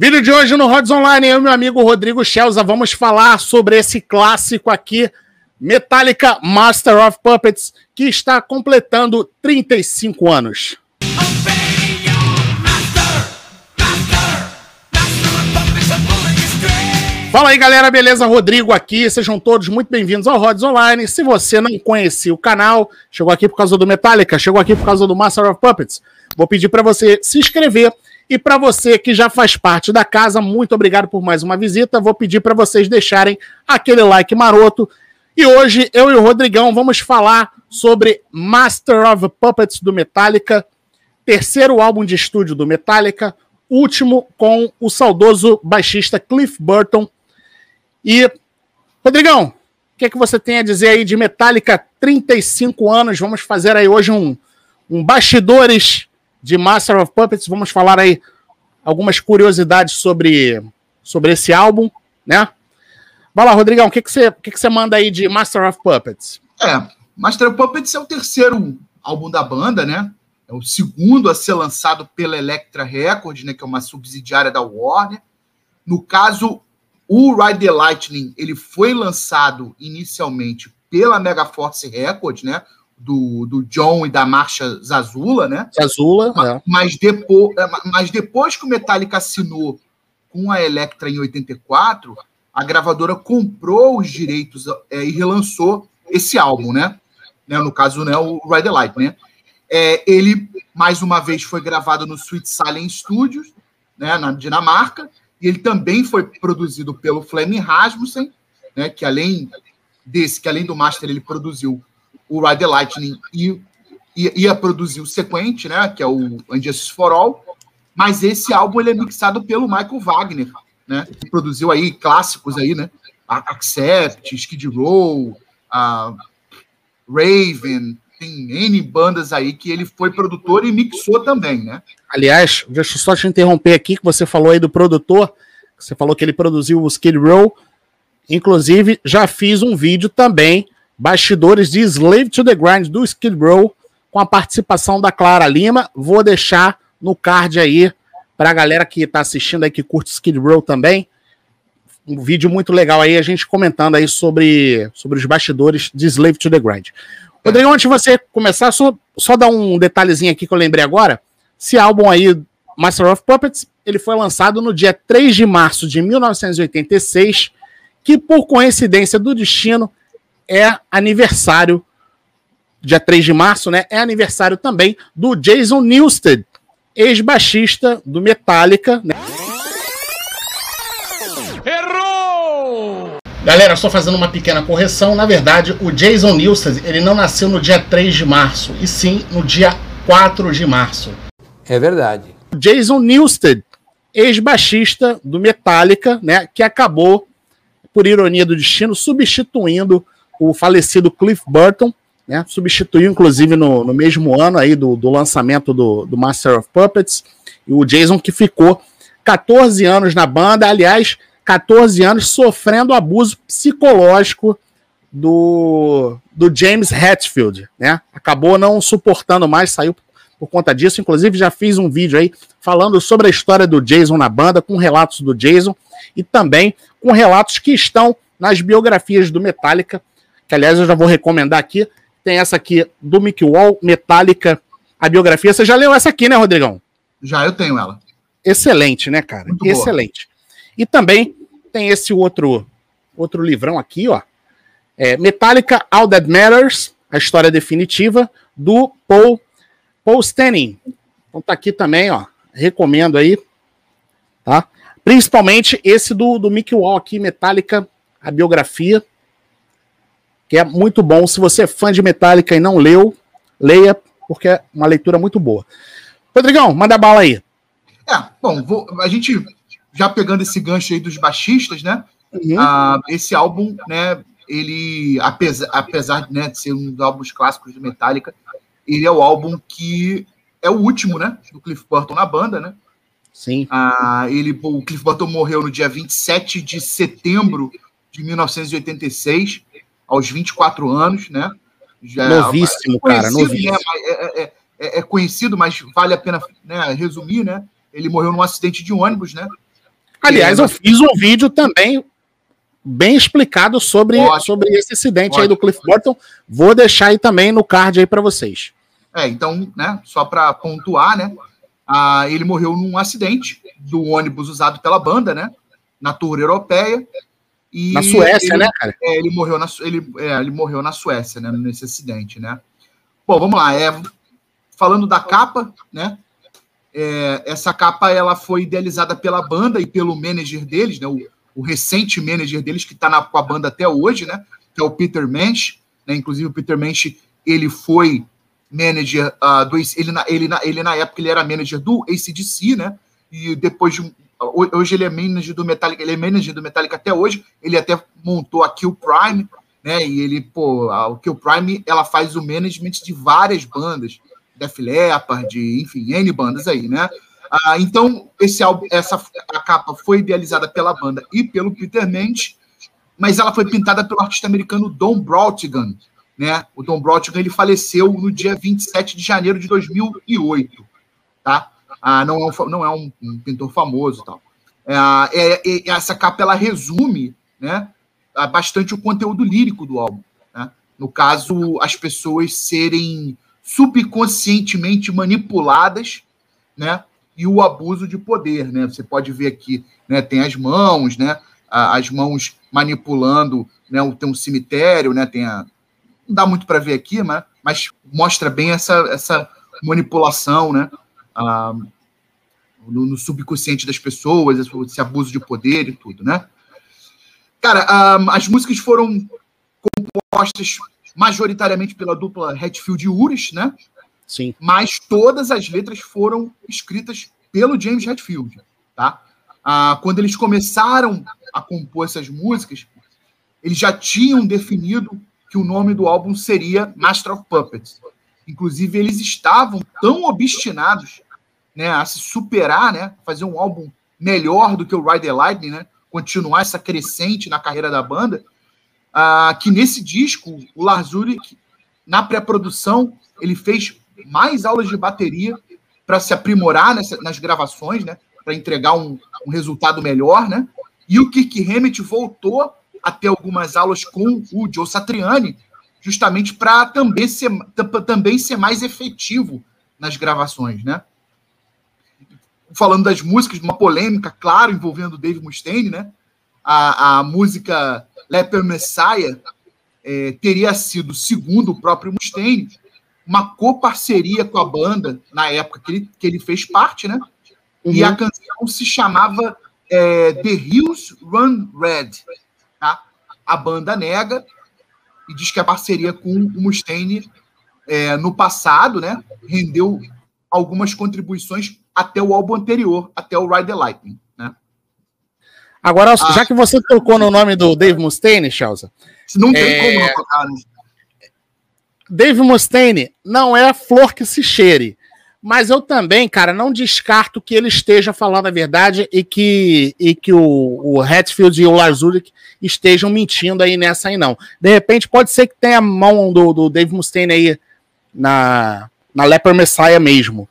Vídeo de hoje no Rods Online, eu e meu amigo Rodrigo Schelza vamos falar sobre esse clássico aqui, Metallica Master of Puppets, que está completando 35 anos. Fala aí galera, beleza? Rodrigo aqui, sejam todos muito bem-vindos ao Rods Online. Se você não conhecia o canal, chegou aqui por causa do Metallica, chegou aqui por causa do Master of Puppets, vou pedir para você se inscrever e para você que já faz parte da casa, muito obrigado por mais uma visita. Vou pedir para vocês deixarem aquele like maroto. E hoje eu e o Rodrigão vamos falar sobre Master of Puppets do Metallica, terceiro álbum de estúdio do Metallica, último com o saudoso baixista Cliff Burton. E Rodrigão, o que, é que você tem a dizer aí de Metallica 35 anos? Vamos fazer aí hoje um, um bastidores de Master of Puppets. Vamos falar aí algumas curiosidades sobre, sobre esse álbum, né? Vai lá, Rodrigão, o que, que, você, que, que você manda aí de Master of Puppets? É, Master of Puppets é o terceiro álbum da banda, né? É o segundo a ser lançado pela Elektra Records, né? Que é uma subsidiária da Warner. No caso, o Ride the Lightning, ele foi lançado inicialmente pela Megaforce Records, né? Do, do John e da marcha Zazula, né? Zazula, mas, é. mas, depois, é, mas depois que o Metallica assinou com a Elektra em 84, a gravadora comprou os direitos é, e relançou esse álbum, né? né? No caso, né, o Ride the Light, né? É, ele, mais uma vez, foi gravado no Sweet Silent Studios, né, na Dinamarca, e ele também foi produzido pelo Fleming Rasmussen, né, que além desse, que além do Master, ele produziu o Ride the Lightning e, ia produzir o sequente, né, que é o Injustice for All, mas esse álbum ele é mixado pelo Michael Wagner, né, que produziu aí clássicos aí, né, Accept, Skid Row, uh, Raven, tem N bandas aí que ele foi produtor e mixou também, né? Aliás, deixa eu só te interromper aqui, que você falou aí do produtor, você falou que ele produziu o Skid Row, inclusive já fiz um vídeo também bastidores de Slave to the Grind do Skid Row, com a participação da Clara Lima. Vou deixar no card aí para a galera que está assistindo aí, que curte Skid Row também. Um vídeo muito legal aí, a gente comentando aí sobre, sobre os bastidores de Slave to the Grind. Rodrigo, antes de você começar, só, só dar um detalhezinho aqui que eu lembrei agora. Esse álbum aí, Master of Puppets, ele foi lançado no dia 3 de março de 1986, que por coincidência do destino é aniversário, dia 3 de março, né? É aniversário também do Jason Newsted, ex-baixista do Metallica, né? Errou! Galera, só fazendo uma pequena correção. Na verdade, o Jason Newsted, ele não nasceu no dia 3 de março, e sim no dia 4 de março. É verdade. Jason Newsted, ex-baixista do Metallica, né, que acabou, por ironia do destino, substituindo o falecido Cliff Burton, né, substituiu inclusive no, no mesmo ano aí do, do lançamento do, do Master of Puppets, e o Jason que ficou 14 anos na banda, aliás, 14 anos sofrendo abuso psicológico do, do James Hetfield, né? Acabou não suportando mais, saiu por conta disso. Inclusive, já fiz um vídeo aí falando sobre a história do Jason na banda, com relatos do Jason e também com relatos que estão nas biografias do Metallica que aliás eu já vou recomendar aqui. Tem essa aqui do Mick Wall, Metallica, a biografia. Você já leu essa aqui, né, Rodrigão? Já, eu tenho ela. Excelente, né, cara? Muito Excelente. Boa. E também tem esse outro outro livrão aqui, ó. É Metallica All That Matters, a história definitiva do Paul Paul Stanning. Então tá aqui também, ó. Recomendo aí, tá? Principalmente esse do, do Mick Wall aqui, Metallica, a biografia que é muito bom. Se você é fã de Metallica e não leu, leia, porque é uma leitura muito boa. Rodrigão, manda bala aí. É, bom, vou, a gente já pegando esse gancho aí dos baixistas, né? Uhum. Uh, esse álbum, né? Ele, apesar, apesar né, de ser um dos álbuns clássicos de Metallica, ele é o álbum que é o último, né? Do Cliff Burton na banda, né? Sim. Uh, ele, o Cliff Burton morreu no dia 27 de setembro de 1986 aos 24 anos, né? Já, novíssimo, é cara, novíssimo. Né? É, é, é, é, conhecido, mas vale a pena né, resumir, né? Ele morreu num acidente de ônibus, né? Aliás, é, eu fiz um vídeo também bem explicado sobre, sobre esse acidente Ótimo. aí do Cliff Burton. Vou deixar aí também no card aí para vocês. É, então, né, só para pontuar, né, ah, ele morreu num acidente do ônibus usado pela banda, né, na tour europeia. E na Suécia, ele, né, cara? É, ele morreu na ele, é, ele morreu na Suécia, né, nesse acidente, né. Bom, vamos lá. É, falando da capa, né? É, essa capa ela foi idealizada pela banda e pelo manager deles, né? O, o recente manager deles que está com a banda até hoje, né? Que é o Peter Mensch, né? Inclusive o Peter Mensch ele foi manager uh, do ele na, ele, na, ele na época ele era manager do ACDC, né? E depois de hoje ele é manager do Metallica, ele é manager do Metallica até hoje. Ele até montou a Kill Prime, né? E ele, pô, a Kill Prime ela faz o management de várias bandas, Def Leppard, enfim, N bandas aí, né? Ah, então, esse álbum, essa a capa foi idealizada pela banda e pelo Peter Mensch, mas ela foi pintada pelo artista americano Don Brautigan, né? O Don Brautigan ele faleceu no dia 27 de janeiro de 2008, tá? Ah, não é um, não é um, um pintor famoso, tal. É, é, é, essa capa ela resume, né? Bastante o conteúdo lírico do álbum. Né? No caso, as pessoas serem subconscientemente manipuladas, né? E o abuso de poder, né? Você pode ver aqui, né? Tem as mãos, né? As mãos manipulando, né? Tem um cemitério, né? Tem a não dá muito para ver aqui, mas, mas mostra bem essa, essa manipulação, né? Ah, no, no, subconsciente das pessoas, esse abuso de poder e tudo, né? Cara, ah, as músicas foram compostas majoritariamente pela dupla Hatfield e Uris, né? Sim. Mas todas as letras foram escritas pelo James Hetfield, tá? Ah, quando eles começaram a compor essas músicas, eles já tinham definido que o nome do álbum seria Master of Puppets. Inclusive, eles estavam tão obstinados né, a se superar, né, fazer um álbum melhor do que o Ride the Lightning, né, continuar essa crescente na carreira da banda, ah, que nesse disco, o Lars Ulrich, na pré-produção, ele fez mais aulas de bateria para se aprimorar nessa, nas gravações, né? Para entregar um, um, resultado melhor, né? E o Kirk Hammett voltou a ter algumas aulas com o Joe Satriani, justamente para também ser, também ser mais efetivo nas gravações, né? Falando das músicas, uma polêmica, claro, envolvendo o Dave Mustaine, né? A, a música Leper Messiah é, teria sido, segundo o próprio Mustaine, uma coparceria com a banda na época que ele, que ele fez parte, né? Uhum. E a canção se chamava é, The Hills Run Red. Tá? A banda nega e diz que a parceria com o Mustaine é, no passado, né, rendeu algumas contribuições até o álbum anterior, até o Ride the Lightning. Agora, ah, já que você tocou no nome do Dave Mustaine, Chelsea. Não tem é... como não tocar, né? Dave Mustaine não é a flor que se cheire. Mas eu também, cara, não descarto que ele esteja falando a verdade e que, e que o, o Hatfield e o Lars Ulrich estejam mentindo aí nessa aí, não. De repente, pode ser que tenha a mão do, do Dave Mustaine aí na, na Leper Messiah mesmo.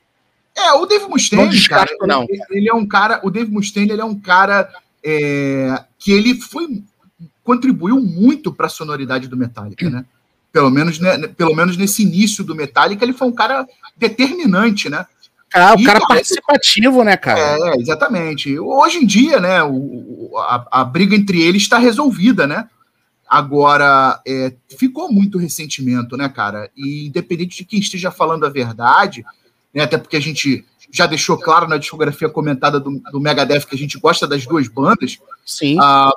É, o Dave Mustaine, não descarto, cara, não. Ele, ele, é um cara, o Dave Mustaine, ele é um cara é, que ele foi contribuiu muito para a sonoridade do Metallica, né? Pelo menos, né, pelo menos nesse início do Metallica, ele foi um cara determinante, né? Ah, o e, cara participativo, né, cara? É, exatamente. Hoje em dia, né, o, a, a briga entre eles está resolvida, né? Agora, é, ficou muito ressentimento, né, cara? E independente de quem esteja falando a verdade, né, até porque a gente já deixou claro na discografia comentada do, do Megadeth que a gente gosta das duas bandas. Sim. Ah,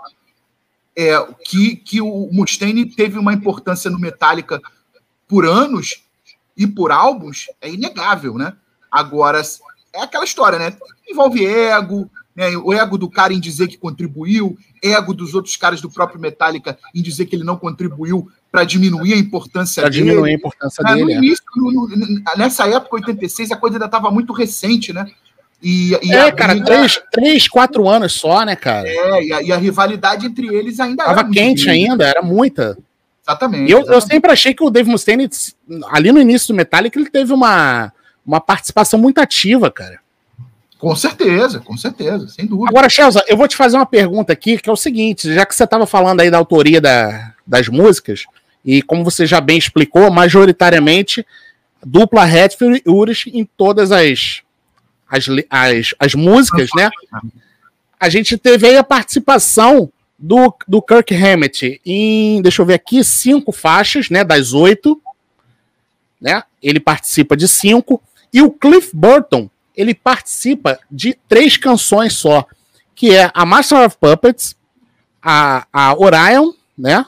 é, que, que o Mustaine teve uma importância no Metallica por anos e por álbuns, é inegável, né? Agora, é aquela história, né? Envolve ego, né? o ego do cara em dizer que contribuiu, ego dos outros caras do próprio Metallica em dizer que ele não contribuiu para diminuir a importância pra dele. Para diminuir a importância é, dele. No é. início, no, no, nessa época, 86, a coisa ainda estava muito recente, né? E, e é, a, cara, três, três, quatro anos só, né, cara? É, e a, e a rivalidade entre eles ainda Tava quente ainda, era muita. Exatamente. Eu, exatamente. eu sempre achei que o Dave Mustaine, ali no início do Metallica, ele teve uma, uma participação muito ativa, cara. Com certeza, com certeza, sem dúvida. Agora, Chelsea, eu vou te fazer uma pergunta aqui, que é o seguinte: já que você estava falando aí da autoria da, das músicas, e como você já bem explicou, majoritariamente dupla Hatfield e Urich em todas as, as, as, as músicas, né? A gente teve aí a participação do, do Kirk Hammett em, deixa eu ver aqui, cinco faixas, né? Das oito, né? Ele participa de cinco. E o Cliff Burton ele participa de três canções só, que é a Master of Puppets, a, a Orion, né?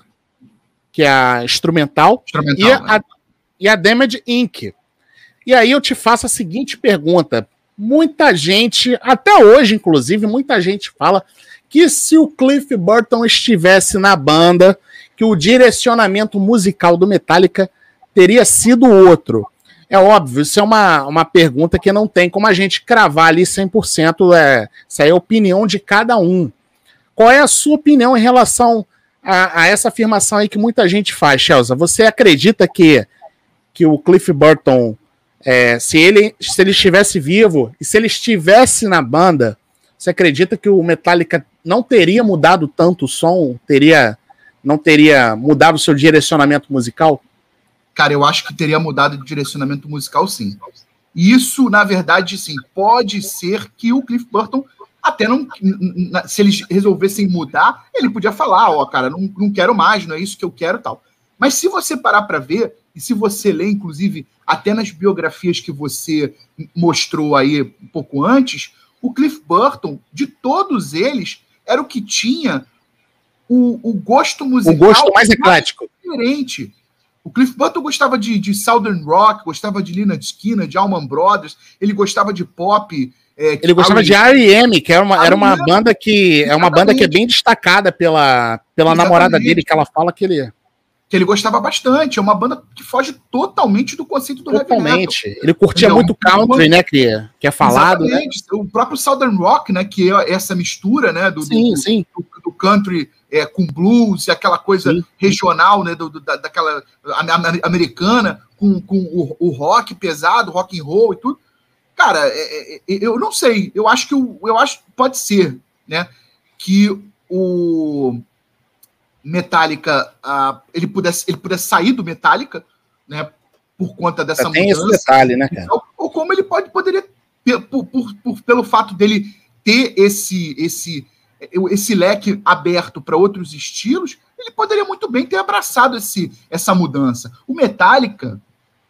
Que é a instrumental, instrumental e, a, né? e a Damage Inc. E aí eu te faço a seguinte pergunta. Muita gente, até hoje, inclusive, muita gente fala que se o Cliff Burton estivesse na banda, que o direcionamento musical do Metallica teria sido outro. É óbvio, isso é uma, uma pergunta que não tem como a gente cravar ali 100%, é, isso aí é a opinião de cada um. Qual é a sua opinião em relação a, a essa afirmação aí que muita gente faz, Chelsea? Você acredita que, que o Cliff Burton, é, se, ele, se ele estivesse vivo e se ele estivesse na banda, você acredita que o Metallica não teria mudado tanto o som, teria não teria mudado o seu direcionamento musical? Cara, eu acho que teria mudado de direcionamento musical, sim. Isso, na verdade, sim, pode ser que o Cliff Burton até não. Se eles resolvessem mudar, ele podia falar, ó, oh, cara, não, não quero mais, não é isso que eu quero tal. Mas se você parar para ver, e se você ler, inclusive, até nas biografias que você mostrou aí um pouco antes, o Cliff Burton, de todos eles, era o que tinha o, o gosto musical o gosto mais eclético. diferente. O Cliff Burton gostava de, de Southern Rock, gostava de Lina Skinner, de Allman Brothers, ele gostava de pop. É, ele gostava de R.E.M., que era uma, era uma banda que é uma banda que é bem destacada pela, pela namorada dele, que ela fala que ele que ele gostava bastante. É uma banda que foge totalmente do conceito do totalmente. heavy metal. Ele curtia Entendeu? muito country, né, que, que é falado. Né? O próprio Southern Rock, né, que é essa mistura, né, do, sim, do, sim. do, do country é, com blues, aquela coisa Sim. regional, né, do, da, daquela americana, com, com o, o, rock pesado, rock and roll e tudo. Cara, é, é, é eu não sei, eu acho que o, eu acho pode ser, né, que o Metallica uh, ele pudesse ele pudesse sair do Metallica, né, por conta dessa tem mudança. Tem esse detalhe, né, cara? Ou, ou como ele pode poderia por, por, por, pelo fato dele ter esse esse esse leque aberto para outros estilos, ele poderia muito bem ter abraçado esse, essa mudança. O Metallica,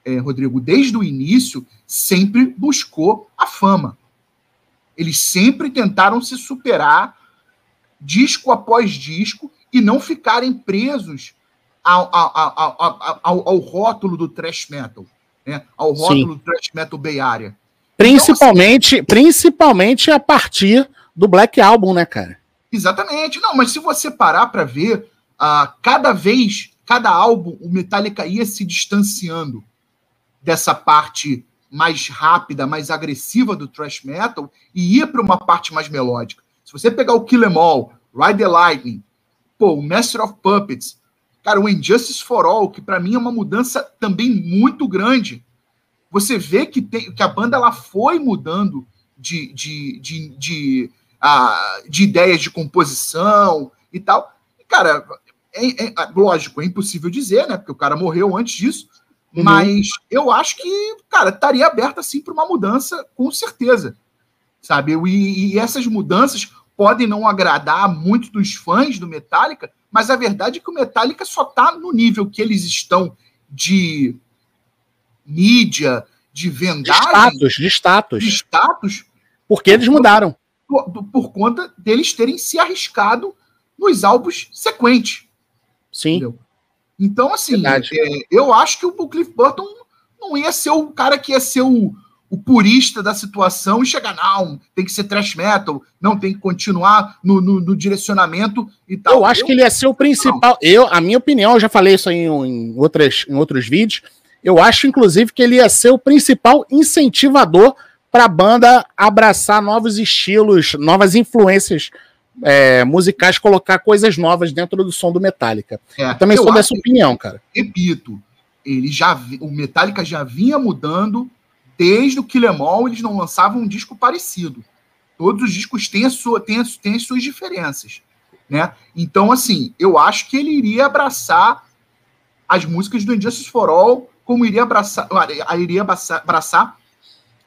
é, Rodrigo, desde o início, sempre buscou a fama. Eles sempre tentaram se superar disco após disco e não ficarem presos ao, ao, ao, ao rótulo do thrash metal, né? ao rótulo Sim. do thrash metal Bay Area. Principalmente, então, assim, principalmente a partir do Black Album, né, cara? Exatamente. Não, mas se você parar para ver, uh, cada vez, cada álbum, o Metallica ia se distanciando dessa parte mais rápida, mais agressiva do thrash metal e ia para uma parte mais melódica. Se você pegar o Kill Em All, Ride the Lightning, pô, o Master of Puppets, cara, o Injustice for All, que para mim é uma mudança também muito grande. Você vê que, tem, que a banda ela foi mudando de, de, de, de de ideias de composição e tal. cara, é, é, lógico, é impossível dizer, né? Porque o cara morreu antes disso. Uhum. Mas eu acho que, cara, estaria aberto assim para uma mudança, com certeza. Sabe? E, e, essas mudanças podem não agradar muito dos fãs do Metallica, mas a verdade é que o Metallica só está no nível que eles estão de mídia, de vendagem. De status, de status. De status. Porque eles mudaram por, por conta deles terem se arriscado nos álbuns sequentes. Sim. Entendeu? Então, assim, é, eu acho que o Cliff Burton não ia ser o cara que ia ser o, o purista da situação e chegar, não, tem que ser trash metal, não, tem que continuar no, no, no direcionamento e tal. Eu acho eu, que ele ia ser o principal. Eu, a minha opinião, eu já falei isso em, em, outras, em outros vídeos. Eu acho, inclusive, que ele ia ser o principal incentivador para a banda abraçar novos estilos, novas influências é, musicais, colocar coisas novas dentro do som do Metallica. É, também sou dessa opinião, cara. Repito, ele já o Metallica já vinha mudando desde o Kill Em All, eles não lançavam um disco parecido. Todos os discos têm, a sua, têm, a, têm as suas diferenças. Né? Então, assim, eu acho que ele iria abraçar as músicas do Injustice for All, como iria abraçar, iria abraçar, abraçar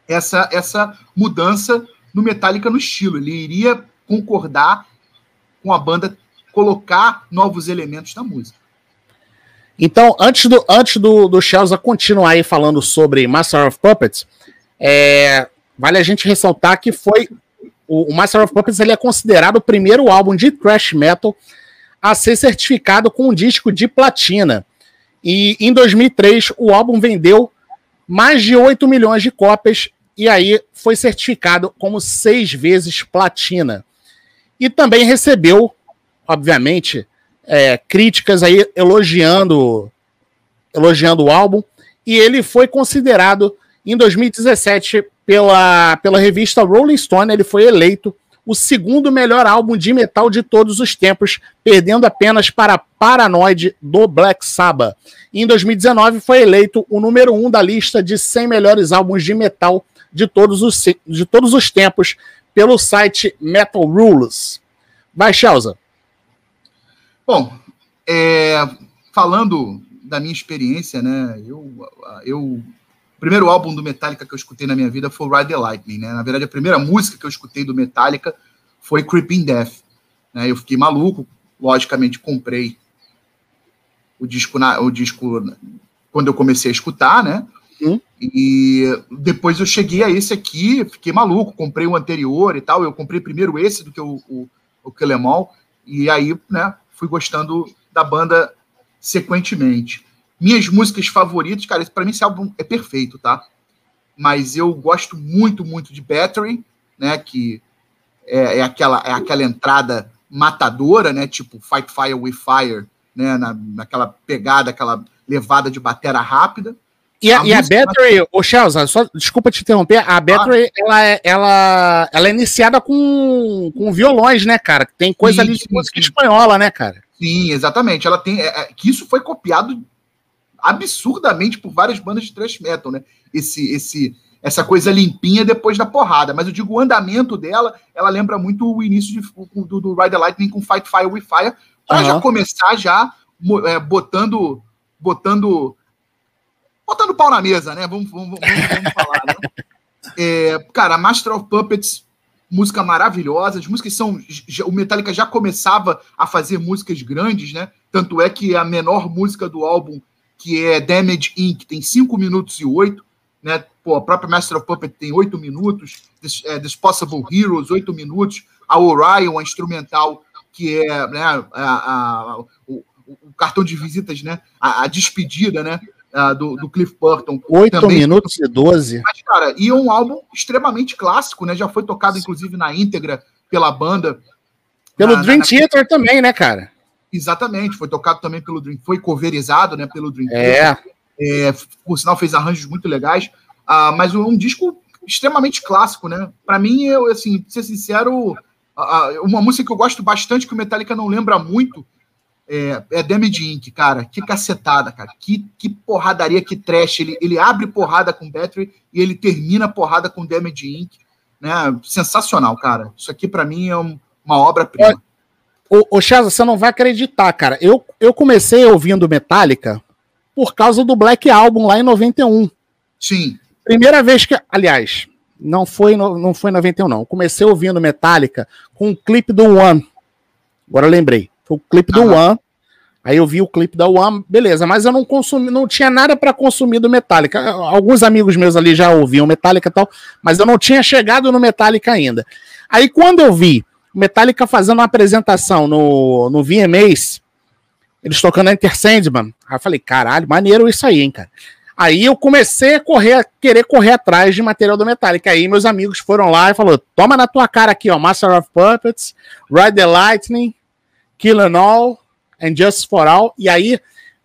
essa, essa mudança no Metallica no estilo. Ele iria concordar com a banda colocar novos elementos na música. Então, antes do, antes do, do Chelsea continuar aí falando sobre Master of Puppets, é, vale a gente ressaltar que foi o, Master of Puppets ele é considerado o primeiro álbum de thrash metal a ser certificado com um disco de platina. E em 2003 o álbum vendeu mais de 8 milhões de cópias e aí foi certificado como seis vezes platina. E também recebeu, obviamente, é, críticas aí elogiando, elogiando o álbum. E ele foi considerado em 2017 pela, pela revista Rolling Stone, ele foi eleito o segundo melhor álbum de metal de todos os tempos, perdendo apenas para Paranoid do Black Sabbath. Em 2019 foi eleito o número um da lista de 100 melhores álbuns de metal de todos os, de todos os tempos pelo site Metal Rules. Vai, Chelsea. Bom, é, falando da minha experiência, né? Eu, eu, o primeiro álbum do Metallica que eu escutei na minha vida foi Ride the Lightning, né? Na verdade, a primeira música que eu escutei do Metallica foi Creeping Death. Né? Eu fiquei maluco, logicamente comprei o disco, na, o disco quando eu comecei a escutar, né? Uhum. E depois eu cheguei a esse aqui, fiquei maluco, comprei o anterior e tal. Eu comprei primeiro esse do que o, o, o Kelemol, e aí, né, fui gostando da banda sequentemente. Minhas músicas favoritas, cara, para mim esse álbum é perfeito, tá? Mas eu gosto muito, muito de Battery, né? Que é, é aquela, é aquela entrada matadora, né? Tipo Fight Fire with Fire, né? Na, naquela pegada, aquela levada de batera rápida. E a, a, e a Battery, ô Chelsea, só desculpa te interromper, a Battery, ah. ela, é, ela, ela é iniciada com, com violões, né, cara? Tem coisa sim, ali de música sim. espanhola, né, cara? Sim, exatamente. Ela tem. É, é, que isso foi copiado absurdamente por várias bandas de thrash metal, né? Esse, esse, essa coisa limpinha depois da porrada. Mas eu digo, o andamento dela, ela lembra muito o início de, do, do Ride the Lightning com Fight Fire with Fire, pra uhum. já começar já é, botando, botando botando pau na mesa, né? Vamos, vamos, vamos, vamos falar, né? É, cara, Master of Puppets, música maravilhosa. As músicas são. Já, o Metallica já começava a fazer músicas grandes, né? Tanto é que a menor música do álbum, que é Damage Inc., tem 5 minutos e 8. Né? Pô, a própria Master of Puppets tem 8 minutos. This, é, Possible Heroes, 8 minutos. A Orion, a instrumental, que é né, a, a, o, o, cartão de visitas, né? A, a despedida, né? Uh, do, do, Cliff Burton. 8 minutos e 12. Mas, cara, e é um álbum extremamente clássico, né? Já foi tocado, inclusive, na íntegra pela banda. Pelo na, Dream na, Theater também, né, cara? Exatamente, foi tocado também pelo Dream, foi coverizado, né, pelo Dream é. Theater. É, por sinal, fez arranjos muito legais. Uh, mas um disco extremamente clássico, né? Para mim, eu, assim, pra ser sincero, uma música que eu gosto bastante, que o Metallica não lembra muito, é, é Damage Inc., cara. Que cacetada, cara. Que, que porradaria, que trash. Ele, ele abre porrada com Battery e ele termina porrada com Damage Inc. Né? Sensacional, cara. Isso aqui, para mim, é um, uma obra-prima. Ô, ô Chaz, você não vai acreditar, cara. Eu, eu comecei ouvindo Metallica por causa do Black Album lá em 91. Sim. Primeira vez que. Aliás, não foi, não foi em 91, não. Eu comecei ouvindo Metallica com um clipe do One. Agora eu lembrei. Foi o clipe do One. Aí eu vi o clipe da One, beleza, mas eu não consumi, não tinha nada para consumir do Metallica. Alguns amigos meus ali já ouviam Metallica e tal, mas eu não tinha chegado no Metallica ainda. Aí quando eu vi o Metallica fazendo uma apresentação no, no VMAs, eles tocando Enter Sandman, aí eu falei, caralho, maneiro isso aí, hein, cara. Aí eu comecei a correr, a querer correr atrás de material do Metallica. Aí meus amigos foram lá e falou: toma na tua cara aqui, ó, Master of Puppets, Ride the Lightning, Kill and All and Just for All. E aí,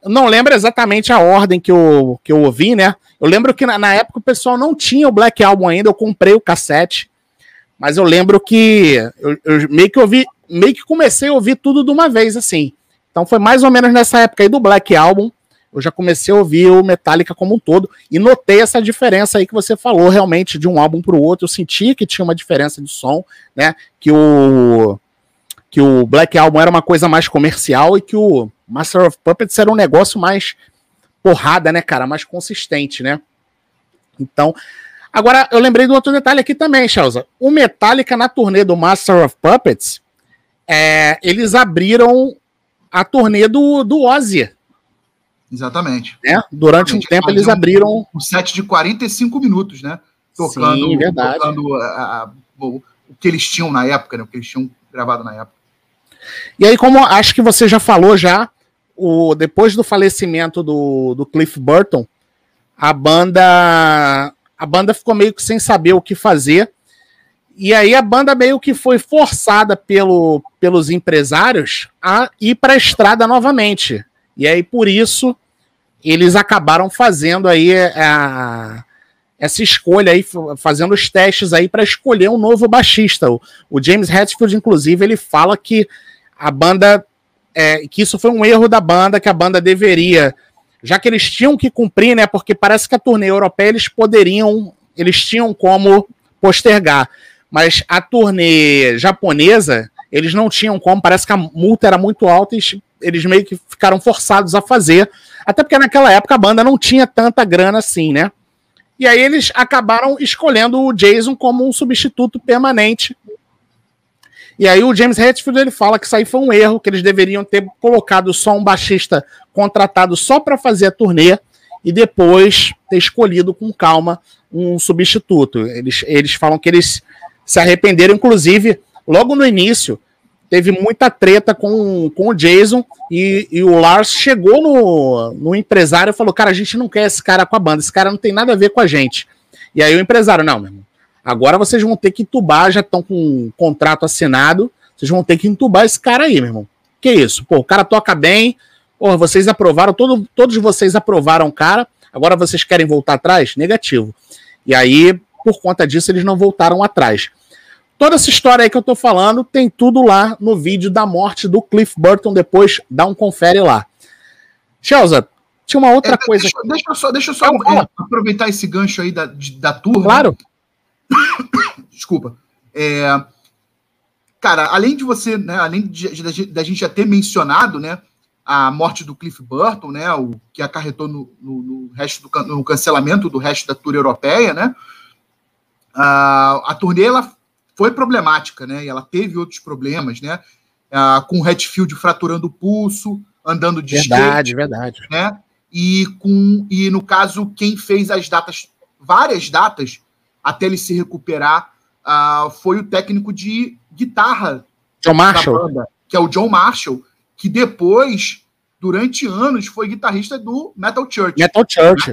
não lembro exatamente a ordem que eu, que eu ouvi, né? Eu lembro que na, na, época o pessoal não tinha o Black Album ainda, eu comprei o cassete, mas eu lembro que eu, eu meio que ouvi, meio que comecei a ouvir tudo de uma vez, assim. Então foi mais ou menos nessa época aí do Black Album eu já comecei a ouvir o Metallica como um todo e notei essa diferença aí que você falou realmente de um álbum para o outro. Eu senti que tinha uma diferença de som, né? Que o que o Black Album era uma coisa mais comercial e que o Master of Puppets era um negócio mais porrada, né, cara, mais consistente, né? Então, agora eu lembrei do outro detalhe aqui também, Chelsea. O Metallica na turnê do Master of Puppets, é, eles abriram a turnê do, do Ozzy. Exatamente. Né? Durante um tempo eles abriram. Um, um set de 45 minutos, né? Tocando, Sim, verdade. tocando a, a, o, o, que eles tinham na época, né? O que eles tinham gravado na época. E aí, como acho que você já falou já, o, depois do falecimento do, do Cliff Burton, a banda a banda ficou meio que sem saber o que fazer. E aí a banda meio que foi forçada pelo, pelos empresários a ir para a estrada novamente. E aí por isso eles acabaram fazendo aí é, a, essa escolha aí, fazendo os testes aí para escolher um novo baixista. O, o James Hetfield, inclusive, ele fala que a banda é, que isso foi um erro da banda, que a banda deveria, já que eles tinham que cumprir, né? Porque parece que a turnê europeia eles poderiam, eles tinham como postergar, mas a turnê japonesa eles não tinham como, parece que a multa era muito alta e eles meio que ficaram forçados a fazer, até porque naquela época a banda não tinha tanta grana assim, né? E aí eles acabaram escolhendo o Jason como um substituto permanente e aí o James Hetfield ele fala que isso aí foi um erro, que eles deveriam ter colocado só um baixista contratado só para fazer a turnê e depois ter escolhido com calma um substituto. Eles, eles falam que eles se arrependeram, inclusive, logo no início, teve muita treta com, com o Jason e, e o Lars chegou no, no empresário e falou: Cara, a gente não quer esse cara com a banda, esse cara não tem nada a ver com a gente. E aí o empresário, não, meu irmão, Agora vocês vão ter que entubar, já estão com um contrato assinado, vocês vão ter que entubar esse cara aí, meu irmão. Que isso? Pô, o cara toca bem, pô, vocês aprovaram, todo, todos vocês aprovaram o cara, agora vocês querem voltar atrás? Negativo. E aí, por conta disso, eles não voltaram atrás. Toda essa história aí que eu tô falando tem tudo lá no vídeo da morte do Cliff Burton. Depois dá um confere lá. Chelsea, tinha uma outra é, coisa. Deixa, deixa, eu só, deixa eu só é, aproveitar esse gancho aí da, da turma. Claro. Desculpa. É, cara, além de você, né, além da gente já ter mencionado, né, a morte do Cliff Burton, né, o que acarretou no, no, no resto do no cancelamento do resto da tour europeia, né, a, a turnê ela foi problemática, né, e ela teve outros problemas, né, a, com o Hatfield fraturando o pulso, andando de verdade, skate, verdade, né, e com e no caso quem fez as datas, várias datas até ele se recuperar, uh, foi o técnico de guitarra John Marshall. Banda, que é o John Marshall, que depois, durante anos, foi guitarrista do Metal Church. Metal Church. Uh,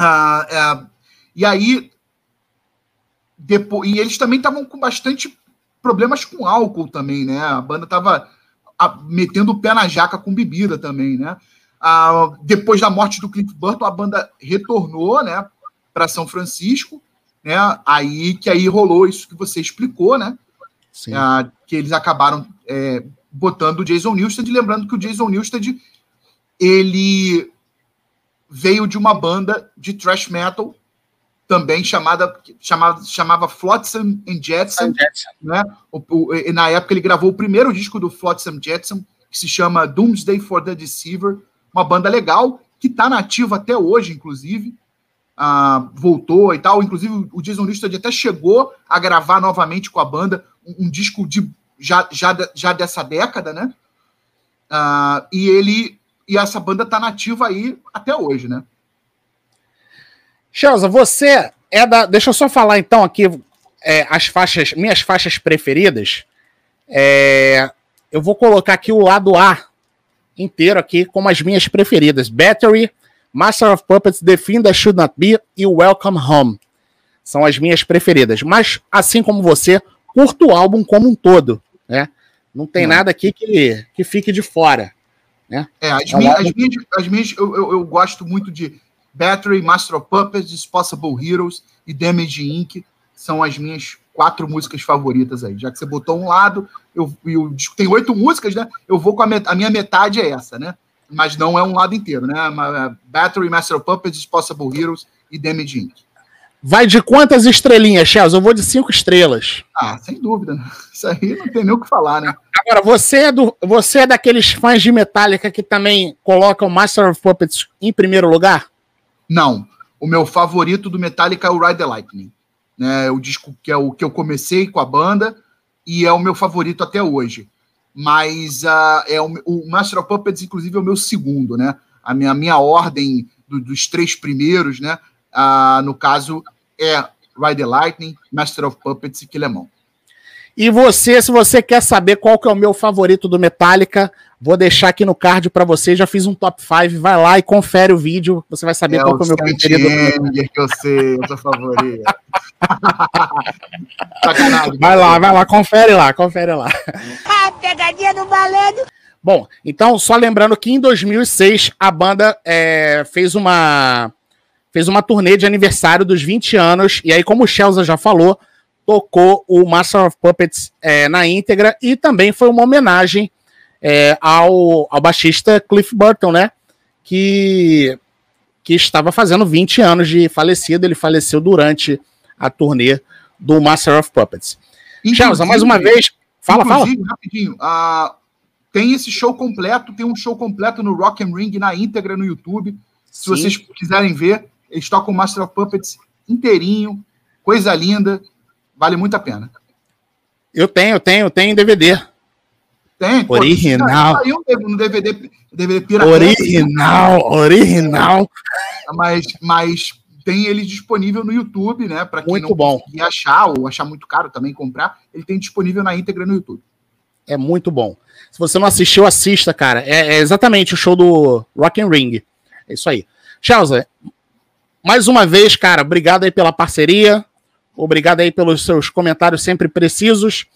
uh, e aí, depois, e eles também estavam com bastante problemas com álcool também, né? A banda estava metendo o pé na jaca com bebida também, né? Uh, depois da morte do Cliff Burton, a banda retornou, né, para São Francisco né? Aí que aí rolou isso que você explicou, né? Ah, que eles acabaram é, botando o Jason Newsted, lembrando que o Jason Newsted ele veio de uma banda de thrash metal também chamada chamava, chamava Flotsam and Jetsam, né? O, o, na época ele gravou o primeiro disco do Flotsam Jetsam que se chama Doomsday for the Deceiver, uma banda legal que está nativa até hoje, inclusive ah, voltou e tal. Inclusive, o Jason Newsted até chegou a gravar novamente com a banda um, um disco de, já, já, já dessa década, né? Ah, e ele e essa banda tá nativa aí até hoje, né? Chelsea, você é da. Deixa eu só falar então aqui é, as faixas, minhas faixas preferidas. É, eu vou colocar aqui o lado A inteiro aqui como as minhas preferidas. Battery, Master of Puppets, The Thing That Should Not Be e Welcome Home. São as minhas preferidas. Mas, assim como você, curto o álbum como um todo. Né? Não tem Não. nada aqui que, que fique de fora. Né? É, as, é minhas, álbum... as minhas, as minhas eu, eu, eu, gosto muito de Battery, Master of Puppets, Dispossible Heroes e Damage Inc. São as minhas quatro músicas favoritas aí. Já que você botou um lado, eu, eu tem oito músicas, né? Eu vou com a, met, a minha metade é essa, né? Mas não é um lado inteiro, né? Battery, Master of Puppets, Possible Heroes e Damage Inc. Vai de quantas estrelinhas, Chelsea? Eu vou de cinco estrelas. Ah, sem dúvida. Isso aí não tem nem o que falar, né? Agora, você é, do, você é daqueles fãs de Metallica que também colocam Master of Puppets em primeiro lugar? Não. O meu favorito do Metallica é o Ride the Lightning. Né? O disco que é o que eu comecei com a banda e é o meu favorito até hoje. Mas uh, é o, o, Master of Puppets, inclusive, é o meu segundo, né? A minha, a minha ordem do, dos três primeiros, né? Uh, no caso, é Ride the Lightning, Master of Puppets e Quilemon. E você, se você quer saber qual que é o meu favorito do Metallica, vou deixar aqui no card para você. Já fiz um top 5, vai lá e confere o vídeo, você vai saber é qual que é o meu preferido. que eu sei, eu sou favorito. vai lá, vai lá, confere lá, confere lá. Pegadinha do balé. Bom, então só lembrando que em 2006 a banda é, fez uma fez uma turnê de aniversário dos 20 anos e aí como o Chelsea já falou, tocou o Master of Puppets é, na íntegra e também foi uma homenagem é, ao, ao baixista Cliff Burton, né? Que, que estava fazendo 20 anos de falecido. Ele faleceu durante a turnê do Master of Puppets. Charles, mais uma vez. Fala, fala. Rapidinho, uh, tem esse show completo, tem um show completo no Rock and Ring na íntegra no YouTube. Se Sim. vocês quiserem ver, eles tocam o Master of Puppets inteirinho, coisa linda. Vale muito a pena. Eu tenho, tenho, tenho DVD. Tem. Original. Saiu no DVD, DVD Original, original. Mas, mas tem ele disponível no YouTube, né? Para quem muito não bom. conseguir achar ou achar muito caro também comprar, ele tem disponível na íntegra no YouTube. É muito bom. Se você não assistiu, assista, cara. É, é exatamente o show do Rock and Ring. É isso aí. Charles, mais uma vez, cara, obrigado aí pela parceria. Obrigado aí pelos seus comentários sempre precisos.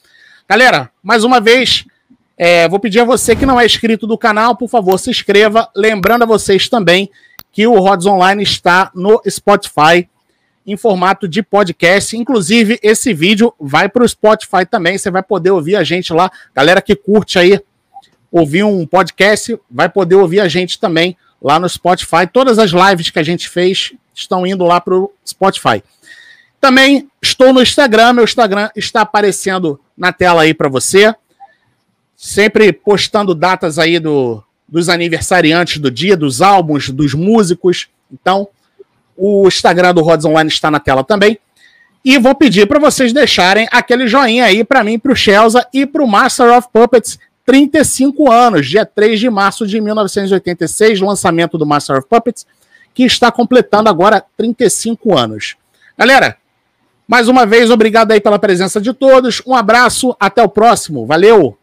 Galera, mais uma vez, é, vou pedir a você que não é inscrito do canal, por favor, se inscreva. Lembrando a vocês também que o Rods Online está no Spotify em formato de podcast. Inclusive, esse vídeo vai para o Spotify também. Você vai poder ouvir a gente lá. Galera que curte aí ouvir um podcast, vai poder ouvir a gente também lá no Spotify. Todas as lives que a gente fez estão indo lá para o Spotify. Também estou no Instagram, meu Instagram está aparecendo na tela aí para você. Sempre postando datas aí do, dos aniversariantes do dia, dos álbuns, dos músicos. Então, o Instagram do Rods Online está na tela também. E vou pedir para vocês deixarem aquele joinha aí para mim, para o Chelsea e para o Master of Puppets 35 anos, dia 3 de março de 1986, lançamento do Master of Puppets, que está completando agora 35 anos. Galera, mais uma vez, obrigado aí pela presença de todos. Um abraço, até o próximo. Valeu!